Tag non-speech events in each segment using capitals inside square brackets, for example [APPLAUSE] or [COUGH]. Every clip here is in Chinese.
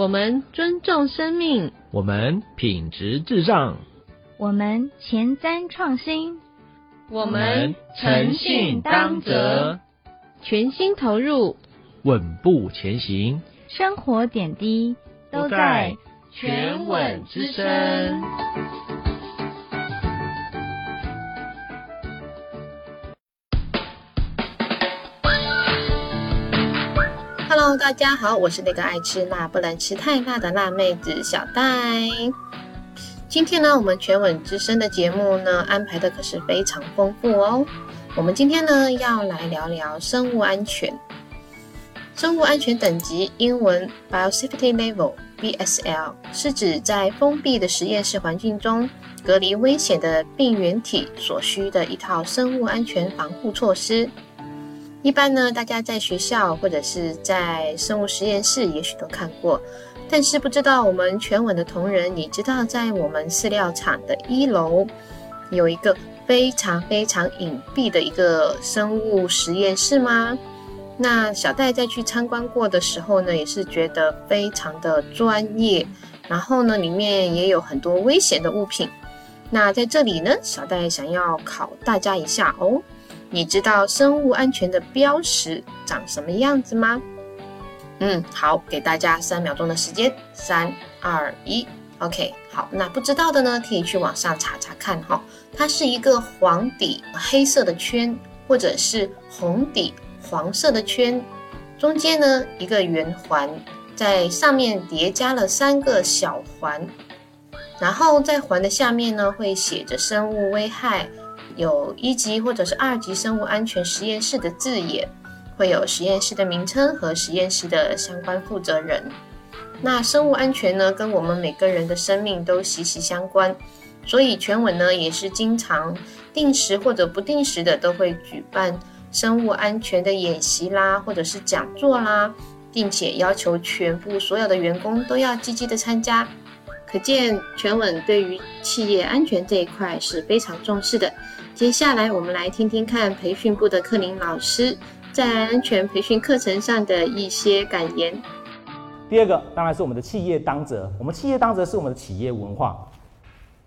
我们尊重生命，我们品质至上，我们前瞻创新，我们诚信当责，全心投入，稳步前行，生活点滴都在全稳之声。大家好，我是那个爱吃辣不能吃太辣的辣妹子小戴。今天呢，我们全稳之声的节目呢安排的可是非常丰富哦。我们今天呢要来聊聊生物安全。生物安全等级英文 Biosafety Level（BSL） 是指在封闭的实验室环境中隔离危险的病原体所需的一套生物安全防护措施。一般呢，大家在学校或者是在生物实验室，也许都看过，但是不知道我们全稳的同仁，你知道在我们饲料厂的一楼有一个非常非常隐蔽的一个生物实验室吗？那小戴在去参观过的时候呢，也是觉得非常的专业，然后呢，里面也有很多危险的物品。那在这里呢，小戴想要考大家一下哦。你知道生物安全的标识长什么样子吗？嗯，好，给大家三秒钟的时间，三二一，OK，好，那不知道的呢，可以去网上查查看哈。它是一个黄底黑色的圈，或者是红底黄色的圈，中间呢一个圆环，在上面叠加了三个小环，然后在环的下面呢会写着生物危害。有一级或者是二级生物安全实验室的字眼，会有实验室的名称和实验室的相关负责人。那生物安全呢，跟我们每个人的生命都息息相关，所以全稳呢也是经常定时或者不定时的都会举办生物安全的演习啦，或者是讲座啦，并且要求全部所有的员工都要积极的参加。可见全稳对于企业安全这一块是非常重视的。接下来，我们来听听看培训部的克林老师在安全培训课程上的一些感言。第二个当然是我们的企业当责，我们企业当责是我们的企业文化。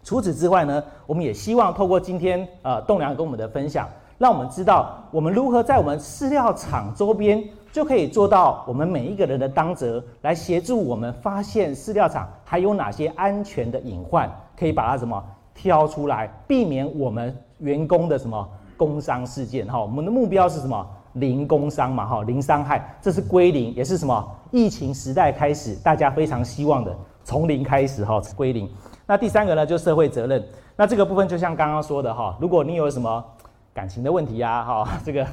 除此之外呢，我们也希望透过今天呃栋梁跟我们的分享，让我们知道我们如何在我们饲料厂周边就可以做到我们每一个人的当责，来协助我们发现饲料厂还有哪些安全的隐患，可以把它什么挑出来，避免我们。员工的什么工伤事件？哈，我们的目标是什么？零工伤嘛，哈，零伤害，这是归零，也是什么？疫情时代开始，大家非常希望的从零开始，哈，归零。那第三个呢，就社会责任。那这个部分就像刚刚说的，哈，如果你有什么感情的问题呀，哈，这个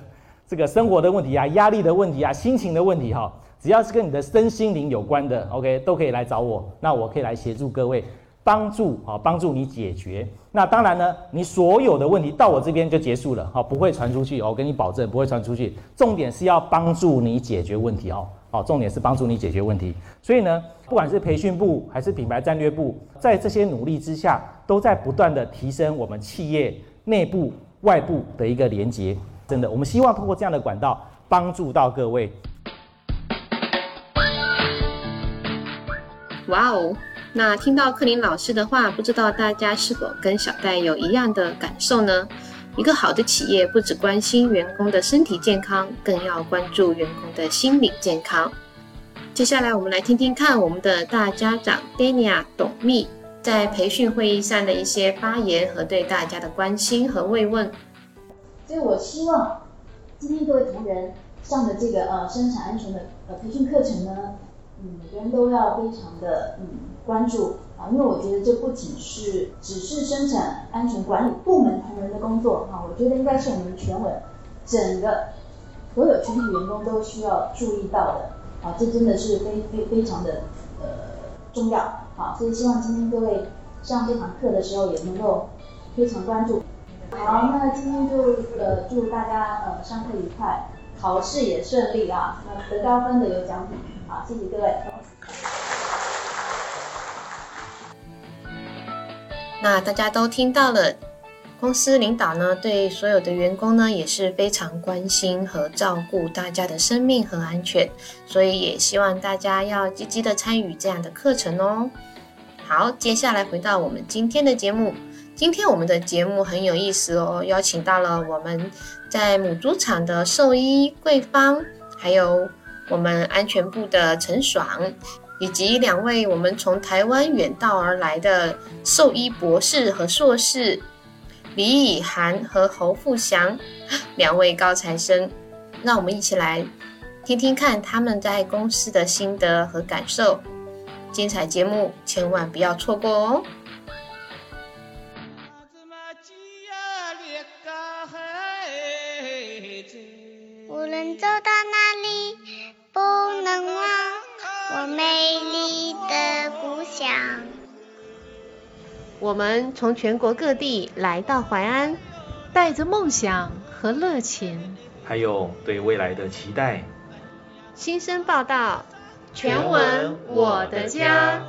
这个生活的问题啊，压力的问题啊，心情的问题，哈，只要是跟你的身心灵有关的，OK，都可以来找我，那我可以来协助各位。帮助啊，帮助你解决。那当然呢，你所有的问题到我这边就结束了，好，不会传出去。我跟你保证不会传出去。重点是要帮助你解决问题哦，好，重点是帮助你解决问题。所以呢，不管是培训部还是品牌战略部，在这些努力之下，都在不断的提升我们企业内部、外部的一个连接。真的，我们希望通过这样的管道帮助到各位。哇哦！那听到克林老师的话，不知道大家是否跟小戴有一样的感受呢？一个好的企业不只关心员工的身体健康，更要关注员工的心理健康。接下来，我们来听听看我们的大家长 Dania 董秘在培训会议上的一些发言和对大家的关心和慰问。所以我希望今天各位同仁上的这个呃生产安全的呃培训课程呢，嗯，每个人都要非常的嗯。关注啊，因为我觉得这不仅是只是生产安全管理部门同仁的工作啊，我觉得应该是我们全委整个所有全体员工都需要注意到的啊，这真的是非非非常的呃重要啊，所以希望今天各位上这堂课的时候也能够非常关注。好，那今天就呃祝大家呃上课愉快，考试也顺利啊，那得高分的有奖品，啊，谢谢各位。那大家都听到了公司领导呢对所有的员工呢也是非常关心和照顾大家的生命和安全，所以也希望大家要积极的参与这样的课程哦。好，接下来回到我们今天的节目。今天我们的节目很有意思哦，邀请到了我们在母猪场的兽医桂芳，还有我们安全部的陈爽，以及两位我们从台湾远道而来的兽医博士和硕士李以涵和侯富祥 [GASPS] 两位高材生。让我们一起来听听看他们在公司的心得和感受。精彩节目千万不要错过哦！无论走到哪里，不能忘我美丽的故乡。我们从全国各地来到淮安，带着梦想和热情，还有对未来的期待。新生报道，全文我的家。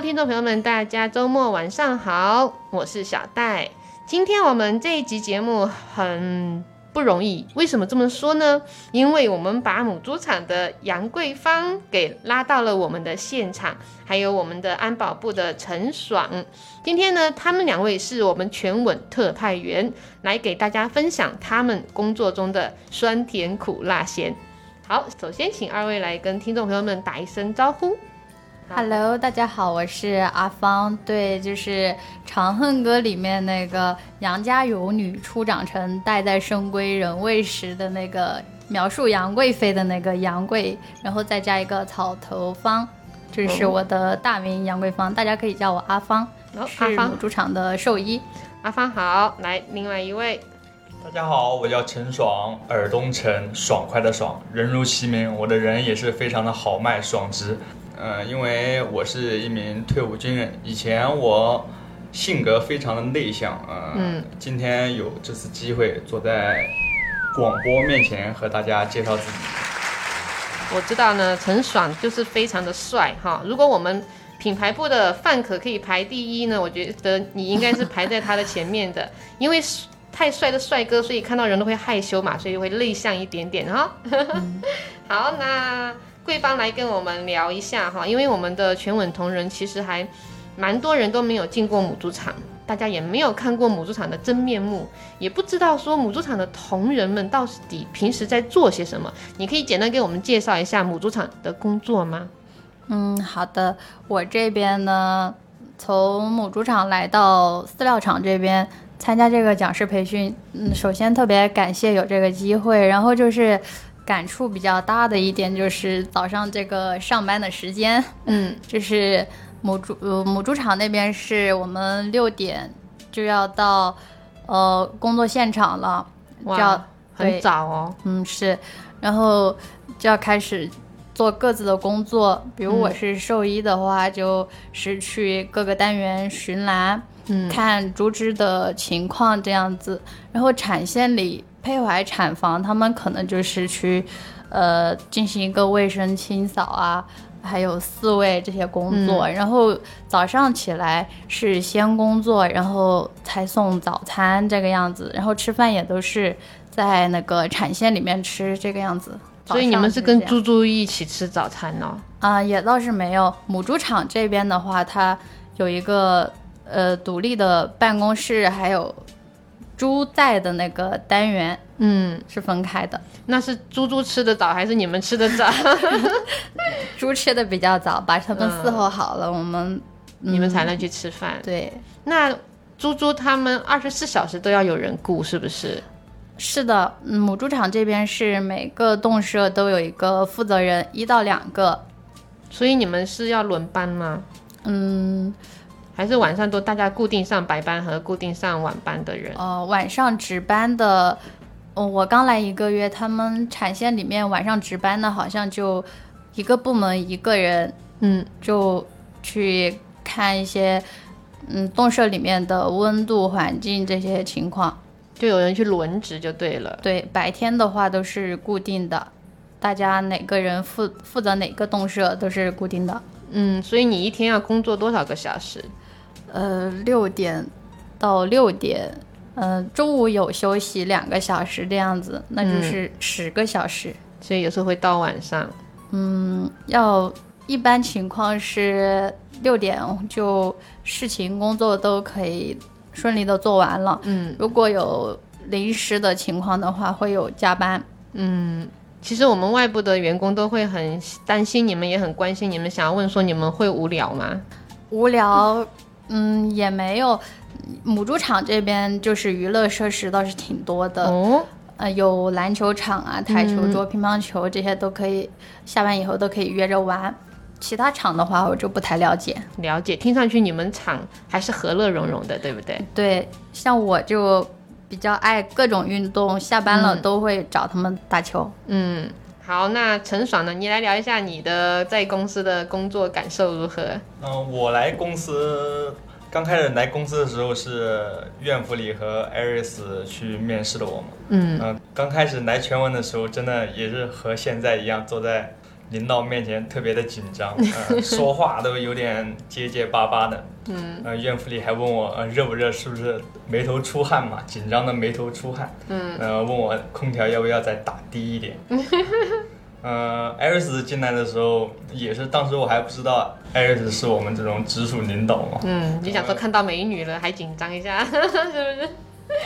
听众朋友们，大家周末晚上好，我是小戴。今天我们这一集节目很不容易，为什么这么说呢？因为我们把母猪场的杨桂芳给拉到了我们的现场，还有我们的安保部的陈爽。今天呢，他们两位是我们全稳特派员，来给大家分享他们工作中的酸甜苦辣咸。好，首先请二位来跟听众朋友们打一声招呼。Hello，大家好，我是阿芳。对，就是《长恨歌》里面那个杨家有女初长成，待在深闺人未识的那个描述杨贵妃的那个杨贵，然后再加一个草头芳，这是我的大名杨贵芳，大家可以叫我阿芳，好，阿是芳母，猪场的兽医。阿芳好，来，另外一位，大家好，我叫陈爽，耳东陈，爽快的爽，人如其名，我的人也是非常的豪迈爽直。呃，因为我是一名退伍军人，以前我性格非常的内向，呃，嗯今天有这次机会坐在广播面前和大家介绍自己。我知道呢，陈爽就是非常的帅哈。如果我们品牌部的范可可以排第一呢，我觉得你应该是排在他的前面的，因为太帅的帅哥，所以看到人都会害羞嘛，所以会内向一点点哈。[LAUGHS] 好，那桂芳来跟我们聊一下哈，因为我们的全稳同仁其实还蛮多人都没有进过母猪场。大家也没有看过母猪场的真面目，也不知道说母猪场的同仁们到底平时在做些什么。你可以简单给我们介绍一下母猪场的工作吗？嗯，好的，我这边呢，从母猪场来到饲料厂这边参加这个讲师培训，嗯，首先特别感谢有这个机会，然后就是感触比较大的一点就是早上这个上班的时间，嗯，就是母猪呃母猪场那边是我们六点就要到呃工作现场了，就要哇，很早哦。嗯，是，然后就要开始做各自的工作。比如我嗯是兽医的话，就是去各个单元巡栏，嗯看猪只的情况这样子。然后产线里配怀产房，他们可能就是去呃进行一个卫生清扫啊。还有饲喂这些工作，嗯然后早上起来是先工作，然后才送早餐这个样子，然后吃饭也都是在那个产线里面吃这个样子。所以你们是跟猪猪一起吃早餐呢？啊、也倒是没有。母猪场这边的话，它有一个呃独立的办公室，还有猪在的那个单元嗯，是分开的。那是猪猪吃的早还是你们吃的早？[LAUGHS] 猪吃的比较早，把它们嗯伺候好了，我们你们才能去吃饭。对。那猪猪他们二十四小时都要有人顾，是不是？是的，嗯母猪场这边是每个动舍都有一个负责人，一到两个。所以你们是要轮班吗？嗯，还是晚上都大家固定上白班和固定上晚班的人？呃，晚上值班的，呃我刚来一个月，他们产线里面晚上值班的好像就一个部门一个人嗯就去看一些嗯洞舍里面的温度环境这些情况。就有人去轮值就对了。对，白天的话都是固定的，大家哪个人负负责哪个洞舍都是固定的。嗯，所以你一天要工作多少个小时？呃，六点到六点，嗯、中午有休息两个小时这样子，那就是十个小时。所以有时候会到晚上。嗯，要一般情况是六点就事情工作都可以顺利的做完了。嗯如果有临时的情况的话，会有加班。嗯，其实我们外部的员工都会很担心你们，也很关心你们，想要问说你们会无聊吗？无聊，嗯，也没有。母猪场这边就是娱乐设施倒是挺多的，哦，呃，有篮球场啊、台球嗯桌、乒乓球这些都可以，下班以后都可以约着玩。其他场的话，我就不太了解。了解，听上去你们场还是和乐融融的，对不对？对，像我就比较爱各种运动，下班了嗯都会找他们打球。嗯，好，那陈爽呢？你来聊一下你的在公司的工作感受如何？嗯、我来公司刚开始来公司的时候是苑福里和艾瑞斯去面试的我嘛。嗯嗯、刚开始来全文的时候，真的也是和现在一样，坐在领导面前特别的紧张，[LAUGHS] 呃，说话都有点结结巴巴的。嗯呃，怨妇里还问我，呃，热不热？是不是眉头出汗嘛？紧张的眉头出汗。嗯呃，问我空调要不要再打低一点。[LAUGHS] 呃，艾瑞斯进来的时候也是，当时我还不知道艾瑞斯是我们这种直属领导嘛，嗯，你想说看到美女了还紧张一下，[LAUGHS] 是不是？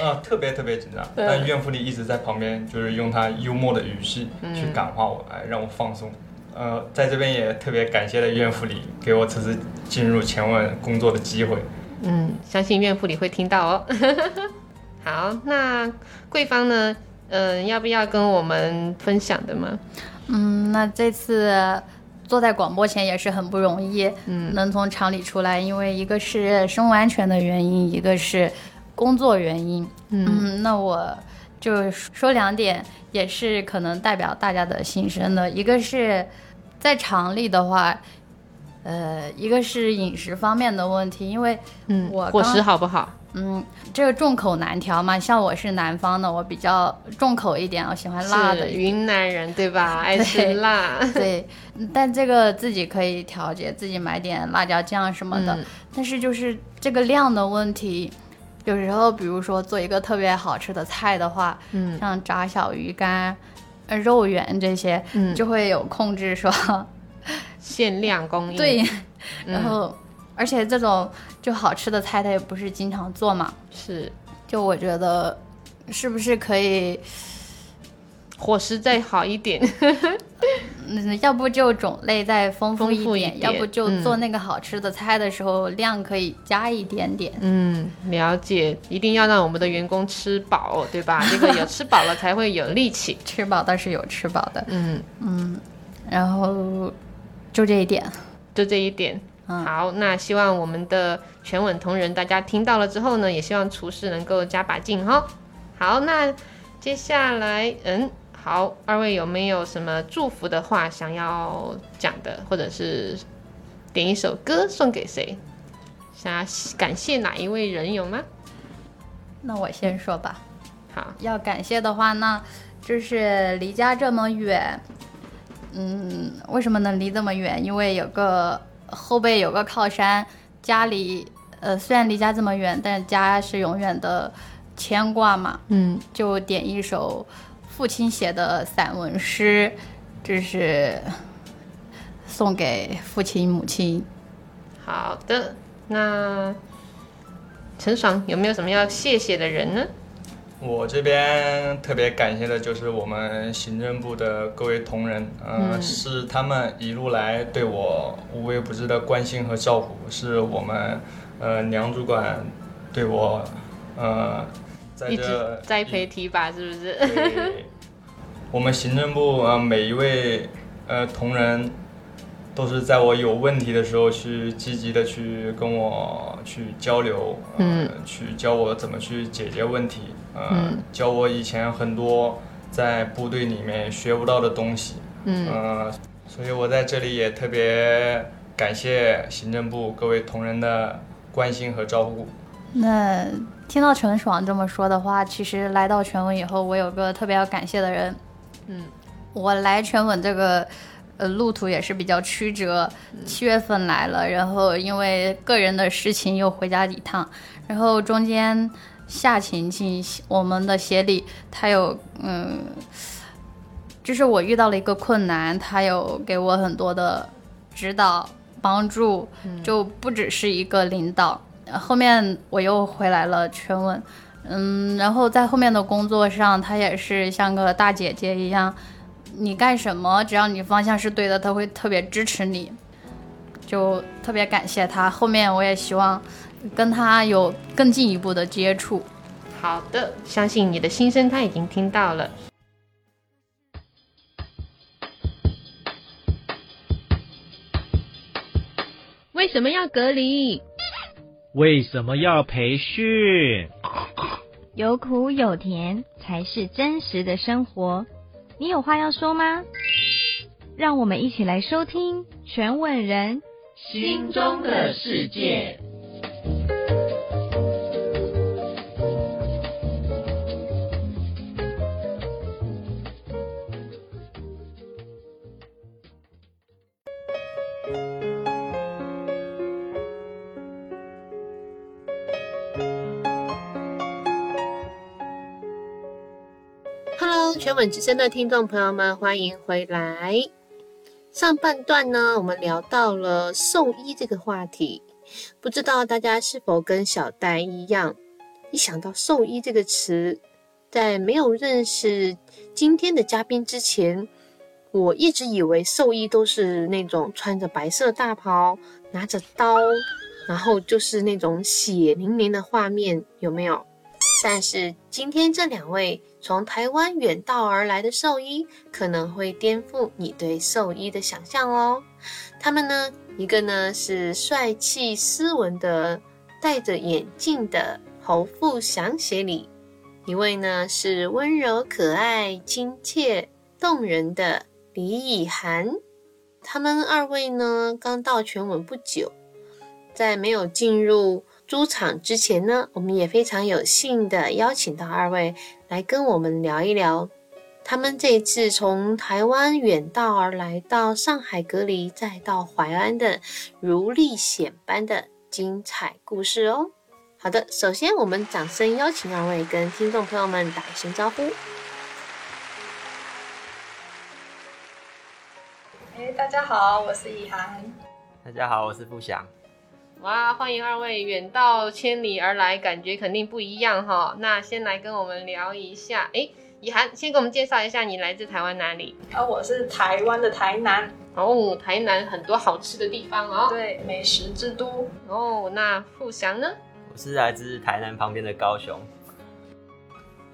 啊、特别特别紧张。对但怨妇里一直在旁边，就是用他幽默的语气去嗯感化我，哎，让我放松。呃，在这边也特别感谢了苑福里给我此次进入前问工作的机会。嗯，相信岳父里会听到哦。[LAUGHS] 好，那贵芳呢？嗯、要不要跟我们分享的吗？嗯，那这次坐在广播前也是很不容易，嗯能从厂里出来，因为一个是生物安全的原因，一个是工作原因。嗯嗯，那我就说两点，也是可能代表大家的心声的。一个是在厂里的话，呃，一个是饮食方面的问题，因为嗯，我伙食好不好？嗯，这个众口难调嘛。像我是南方的，我比较重口一点，我喜欢辣的云南人对吧？[LAUGHS] 爱吃辣。对，但这个自己可以调节，自己买点辣椒酱什么的。嗯但是就是这个量的问题，有时候比如说做一个特别好吃的菜的话，嗯像炸小鱼干、呃肉圆这些，嗯，就会有控制说，[LAUGHS] 限量供应。对，嗯 [LAUGHS] 然后、而且这种就好吃的菜，它也不是经常做嘛，是就我觉得是不是可以，伙食再好一点。[LAUGHS] 嗯，要不就种类再丰富一点，要不就嗯做那个好吃的菜的时候、量可以加一点点。嗯，了解，一定要让我们的员工吃饱，对吧？这个有吃饱了才会有力气。[LAUGHS] 吃饱倒是有吃饱的，嗯，嗯，然后就这一点，就这一点。嗯好，那希望我们的全稳同仁大家听到了之后呢，也希望厨师能够加把劲哈。好，那接下来，嗯，好，二位有没有什么祝福的话想要讲的，或者是点一首歌送给谁？想要感谢哪一位人有吗？那我先说吧。好，要感谢的话呢，就是离家这么远，嗯，为什么能离这么远？因为有个后背有个靠山，家里呃虽然离家这么远，但家是永远的牵挂嘛。嗯，就点一首父亲写的散文诗，这是送给父亲母亲。好的，那陈爽有没有什么要谢谢的人呢？我这边特别感谢的就是我们行政部的各位同仁，呃，嗯是他们一路来对我无微不至的关心和照顾，是我们呃梁主管对我呃在一直这栽培提拔，是不是？对，我们行政部呃每一位呃同仁，都是在我有问题的时候去积极的去跟我去交流，呃、嗯去教我怎么去解决问题，呃，嗯教我以前很多在部队里面学不到的东西，嗯呃，所以我在这里也特别感谢行政部各位同仁的关心和照顾。那听到陈爽这么说的话，其实来到全文以后，我有个特别要感谢的人。嗯，我来全文这个呃路途也是比较曲折，七月份来了，然后因为个人的事情又回家一趟，然后中间夏晴晴我们的协理，他有嗯，就是我遇到了一个困难，他有给我很多的指导帮助，就不只是一个领导。后面我又回来了全文，嗯，然后在后面的工作上，他也是像个大姐姐一样，你干什么，只要你方向是对的，他会特别支持你，就特别感谢他。后面我也希望跟他有更进一步的接触。好的，相信你的心声他已经听到了。为什么要隔离？为什么要培训？有苦有甜才是真实的生活。你有话要说吗？让我们一起来收听全稳人心中的世界。全稳之声的听众朋友们，欢迎回来。上半段呢，我们聊到了兽医这个话题，不知道大家是否跟小戴一样，一想到兽医这个词，在没有认识今天的嘉宾之前，我一直以为兽医都是那种穿着白色大袍，拿着刀，然后就是那种血淋淋的画面，有没有？但是今天这两位从台湾远道而来的兽医，可能会颠覆你对兽医的想象哦。他们呢，一个呢是帅气斯文的戴着眼镜的侯富祥协理，一位呢是温柔可爱、亲切动人的李以涵。他们二位呢刚到全文不久，在没有进入。出场之前呢，我们也非常有幸的邀请到二位来跟我们聊一聊，他们这次从台湾远道而来到上海隔离，再到淮安的如历险般的精彩故事哦。好的，首先我们掌声邀请二位跟听众朋友们打一声招呼。哎，大家好，我是以涵。大家好，我是富祥。哇，欢迎二位远道千里而来，感觉肯定不一样哈。那先来跟我们聊一下，哎，以涵，先给我们介绍一下你来自台湾哪里？啊，我是台湾的台南。哦，台南很多好吃的地方哦。对，美食之都。哦，那富祥呢？我是来自台南旁边的高雄。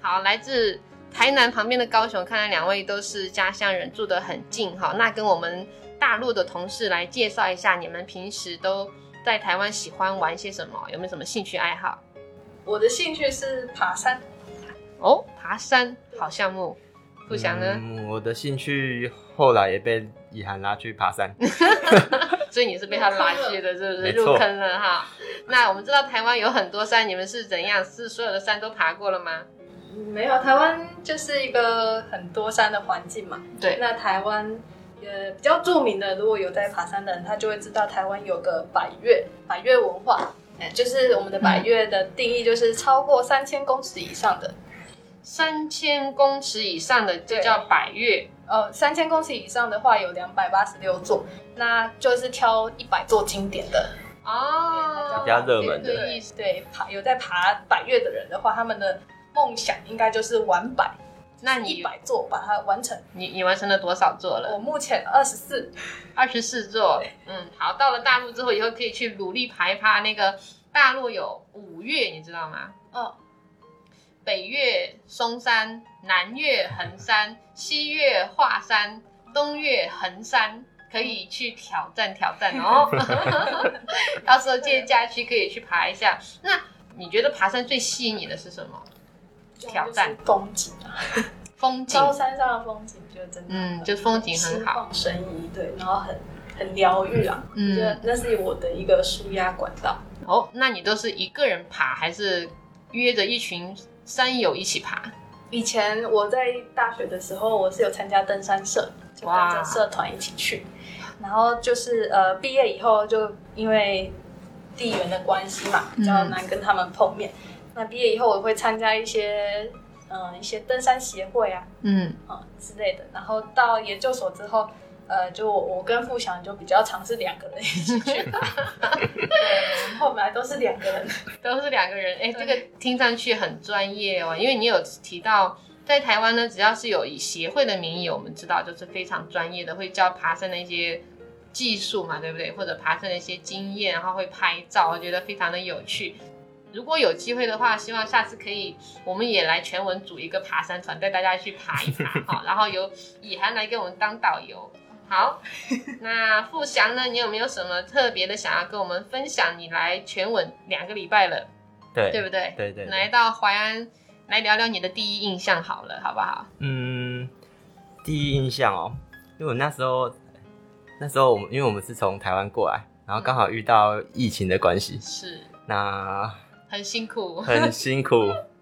好，来自台南旁边的高雄，看来两位都是家乡人，住得很近哈。那跟我们大陆的同事来介绍一下，你们平时都。在台湾喜欢玩些什么？有没有什么兴趣爱好？我的兴趣是爬山。哦，爬山好项目。不祥呢？我的兴趣后来也被以涵拉去爬山。[LAUGHS] 所以你是被他拉去的，是不是？入坑了哈。那我们知道台湾有很多山，你们是怎样？是所有的山都爬过了吗？没有，台湾就是一个很多山的环境嘛。对。那台湾。呃，比较著名的，如果有在爬山的人，他就会知道台湾有个百越，百越文化，哎，就是我们的百越的定义就是超过三千公尺以上的，三千公尺以上的就叫百越。呃，三千公尺以上的话有两百八十六座，那就是挑一百座经典的哦，比较热门的。对，爬有在爬百越的人的话，他们的梦想应该就是玩百。那你一百座把它完成，你你完成了多少座了？我目前二十四，二十四座。嗯，好，到了大陆之后，以后可以去努力爬一爬那个大陆有五岳，你知道吗？嗯，北岳嵩山，南岳衡山，[LAUGHS] 西岳华山，东岳衡山，可以去挑战挑战哦。[LAUGHS] [LAUGHS] 到时候借假期可以去爬一下。那你觉得爬山最吸引你的是什么？挑战风景啊，风景，高山上的风景就真的，嗯，就风景很好，神怡，对，然后很很疗愈啊，嗯，那是我的一个舒压管道。哦，那你都是一个人爬，还是约着一群山友一起爬？以前我在大学的时候，我是有参加登山社，就跟着社团一起去。然后就是呃，毕业以后就因为地缘的关系嘛，比较难跟他们碰面。那毕业以后，我会参加一些嗯一些登山协会啊，嗯啊之类的。然后到研究所之后。呃，就我跟富祥就比较常是两个人一起去，[LAUGHS] 对，后来都是两个人，都是两个人。哎，这个听上去很专业哦，因为你有提到在台湾呢，只要是有以协会的名义，我们知道就是非常专业的，会教爬山的一些技术嘛，对不对？或者爬山的一些经验，然后会拍照，我觉得非常的有趣。如果有机会的话，希望下次可以我们也来全文组一个爬山团，带大家去爬一爬哈，[LAUGHS] 然后由以涵来给我们当导游。好，[LAUGHS] 那富祥呢？你有没有什么特别的想要跟我们分享？你来全稳两个礼拜了，对对不对？对对。来到淮安，来聊聊你的第一印象好了，好不好？嗯，第一印象哦，因为我那时候那时候我们因为我们是从台湾过来，然后刚好遇到疫情的关系，是那很辛苦，很辛苦，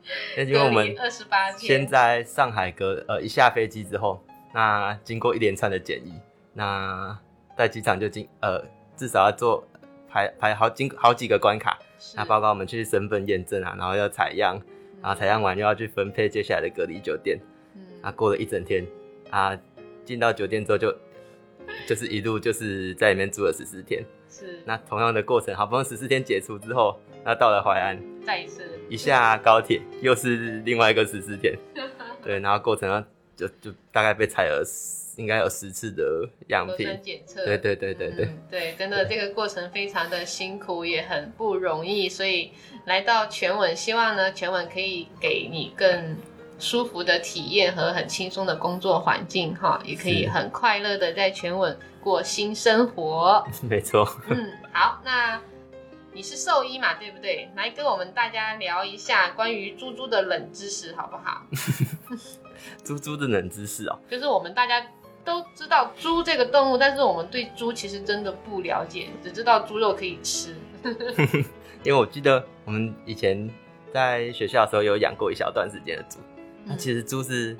[LAUGHS] 因为我们二十八天。先在上海隔呃一下飞机之后，那经过一连串的检疫。那在机场就经呃至少要做排排好经好几个关卡，那包括我们去身份验证啊，然后要采样，然后采样完又要去分配接下来的隔离酒店，嗯，啊过了一整天啊进到酒店之后就就是一路就是在里面住了十四天，是那同样的过程，好不容易十四天解除之后，那到了淮安，再一次一下高铁又是另外一个十四天，[LAUGHS] 对，然后过程就就大概被采了。应该有十次的样品检测，对对对对对对，真的这个过程非常的辛苦，也很不容易。所以来到全稳，希望呢全稳可以给你更舒服的体验和很轻松的工作环境哈，也可以很快乐的在全稳过新生活。[LAUGHS] 没错。嗯，好，那你是兽医嘛，对不对？来跟我们大家聊一下关于猪猪的冷知识，好不好？[LAUGHS] 猪猪的冷知识哦，就是我们大家。都知道猪这个动物，但是我们对猪其实真的不了解，只知道猪肉可以吃。[LAUGHS] 因为我记得我们以前在学校的时候有养过一小段时间的猪，那其实猪是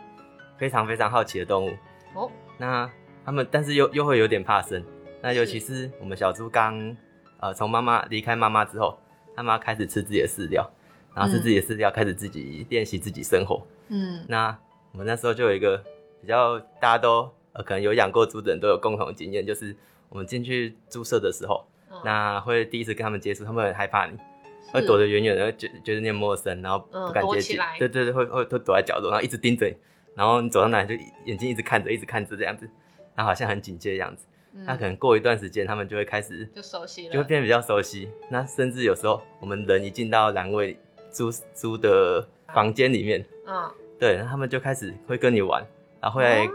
非常非常好奇的动物哦。那他们但是又又会有点怕生，那尤其是我们小猪刚呃从妈妈离开妈妈之后，他们要开始吃自己的饲料，然后吃自己的饲料，开始自己练习自己生活。嗯，那我们那时候就有一个比较大家都。呃，可能有养过猪的人都有共同经验，就是我们进去猪舍的时候，那会第一次跟他们接触，他们很害怕你，会躲得远远的，觉觉得你陌生，然后不敢接近。对对对，会会会躲在角落，然后一直盯着，然后你走到哪就眼睛一直看着，一直看着这样子，然后好像很警戒的样子。那可能过一段时间，他们就会开始就熟悉了，就会变得比较熟悉。那甚至有时候我们人一进到阑尾猪猪的房间里面，嗯，对，那他们就开始会跟你玩，然后会。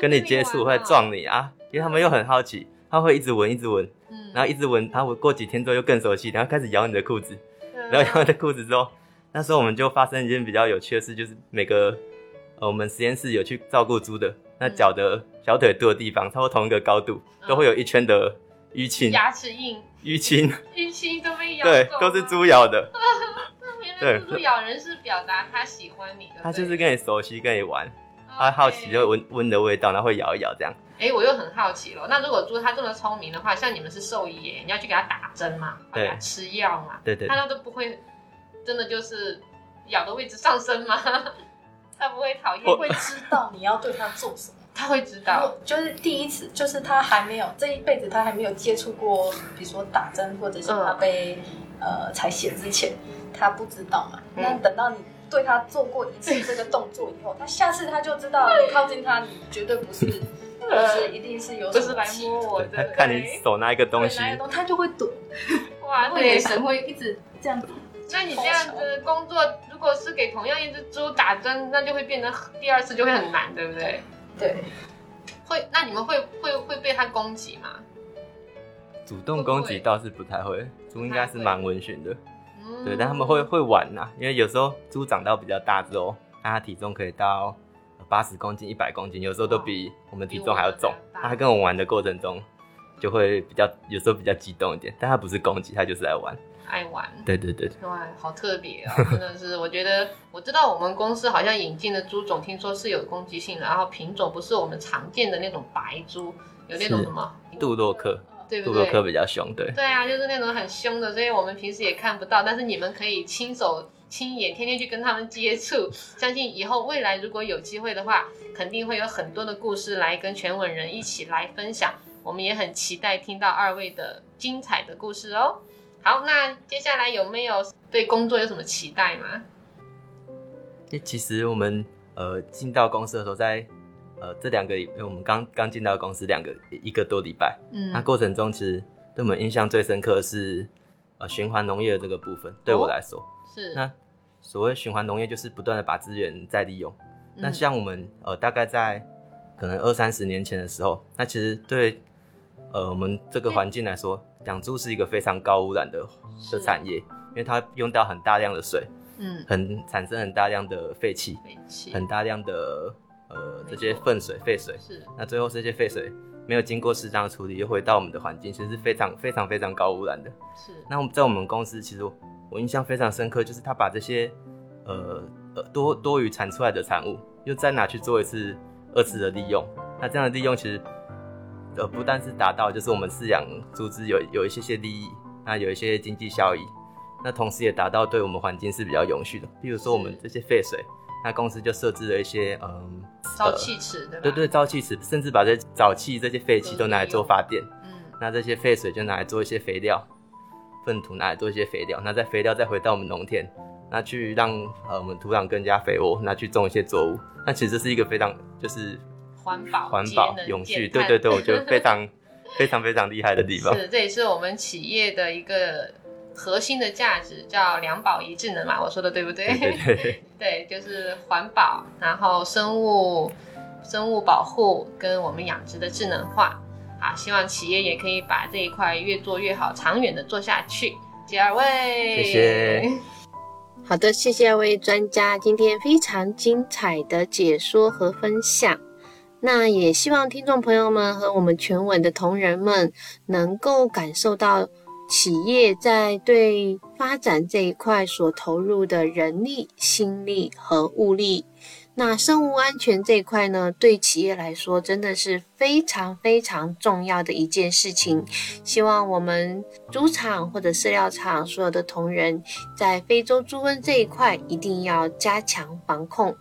跟你接触会撞你啊，因为他们又很好奇，他会一直闻一直闻，嗯然后一直闻，他会过几天之后又更熟悉，然后开始咬你的裤子，然后咬你的裤子之后，那时候我们就发生一件比较有趣的事，就是每个呃我们实验室有去照顾猪的，那脚的小腿肚的地方，差不多同一个高度，都会有一圈的淤青，牙齿印，淤青，淤青都被咬，对，都是猪咬的，[LAUGHS] 对，猪咬人是表达他喜欢你的，他就是跟你熟悉，跟你玩。他好奇就闻闻的味道，然后会咬一咬这样。哎，我又很好奇了。那如果猪它这么聪明的话，像你们是兽医，你要去给它打针嘛，给它吃药嘛？对对。它都不会真的就是咬的位置上升吗？[LAUGHS] 它不会讨厌？会知道你要对它做什么？[LAUGHS] 它会知道。就是第一次，就是它还没有这一辈子，它还没有接触过，比如说打针或者是它被呃采血之前，它不知道嘛。那等到你。对他做过一次这个动作以后，他下次他就知道 [LAUGHS] 你靠近他，你绝对不是，[LAUGHS] 不是一定是有什么来摸我的，看你手拿一个东西，他就会躲。[LAUGHS] 哇，眼神会一直这样子。所以你这样子工作，如果是给同样一只猪打针，那就会变得第二次就会很难，对不对？对。会，那你们会会会被它攻击吗？主动攻击倒是不太会，猪应该是蛮温驯的。对，但他们会会玩呐，因为有时候猪长到比较大之后，那它体重可以到八十公斤、一百公斤，有时候都比我们体重还要重。它跟我玩的过程中，就会比较有时候比较激动一点，但它不是攻击，它就是来玩。爱玩，对对对，哇，好特别啊！真的是，我觉得我知道我们公司好像引进的猪种，听说是有攻击性的，然后品种不是我们常见的那种白猪，有那种什么杜洛克，对不对？杜洛克比较凶，对。对啊，就是那种很凶的，所以我们平时也看不到，但是你们可以亲手亲眼天天去跟他们接触，相信以后未来如果有机会的话，肯定会有很多的故事来跟全稳人一起来分享。我们也很期待听到二位的精彩的故事哦。好，那接下来有没有对工作有什么期待吗？其实我们呃进到公司的时候，在呃这两个，因为我们刚刚进到公司两个一个多礼拜，嗯，那过程中其实对我们印象最深刻的是呃循环农业的这个部分。对我来说，是那所谓循环农业就是不断的把资源再利用。那像我们呃大概在可能二三十年前的时候，那其实对呃我们这个环境来说。养猪是一个非常高污染的的产业，因为它用到很大量的水，嗯，很产生很大量的废气，废气，很大量的呃这些粪水、废水，是。那最后这些废水没有经过适当的处理，又回到我们的环境，其实是非常非常非常高污染的。是。那我们在我们公司，其实我印象非常深刻，就是他把这些呃呃多多余产出来的产物，又再拿去做一次二次的利用。那这样的利用其实。呃，不但是达到，就是我们饲养组织有有一些些利益，那有一些经济效益，那同时也达到对我们环境是比较永续的。比如说我们这些废水，那公司就设置了一些嗯沼气池，对对对，沼气池，甚至把这沼气这些废气都拿来做发电。嗯，那这些废水就拿来做一些肥料，粪土拿来做一些肥料，那再肥料再回到我们农田，那去让呃我们土壤更加肥沃，那去种一些作物。那其实是一个非常就是。环保、环保、永续，对对对，我觉得 [LAUGHS] 非常、非常、非常厉害的地方。是，这也是我们企业的一个核心的价值，叫两保一智能嘛。我说的对不对？对对 [LAUGHS] 对，就是环保，然后生物、生物保护跟我们养殖的智能化啊。希望企业也可以把这一块越做越好，长远的做下去。谢谢二位，谢谢。好的，谢谢二位专家今天非常精彩的解说和分享。那也希望听众朋友们和我们全稳的同仁们能够感受到企业在对发展这一块所投入的人力、心力和物力。那生物安全这一块呢，对企业来说真的是非常非常重要的一件事情。希望我们猪场或者饲料厂所有的同仁在非洲猪瘟这一块一定要加强防控。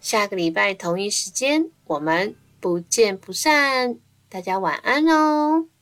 下个礼拜同一时间，我们不见不散。大家晚安哦。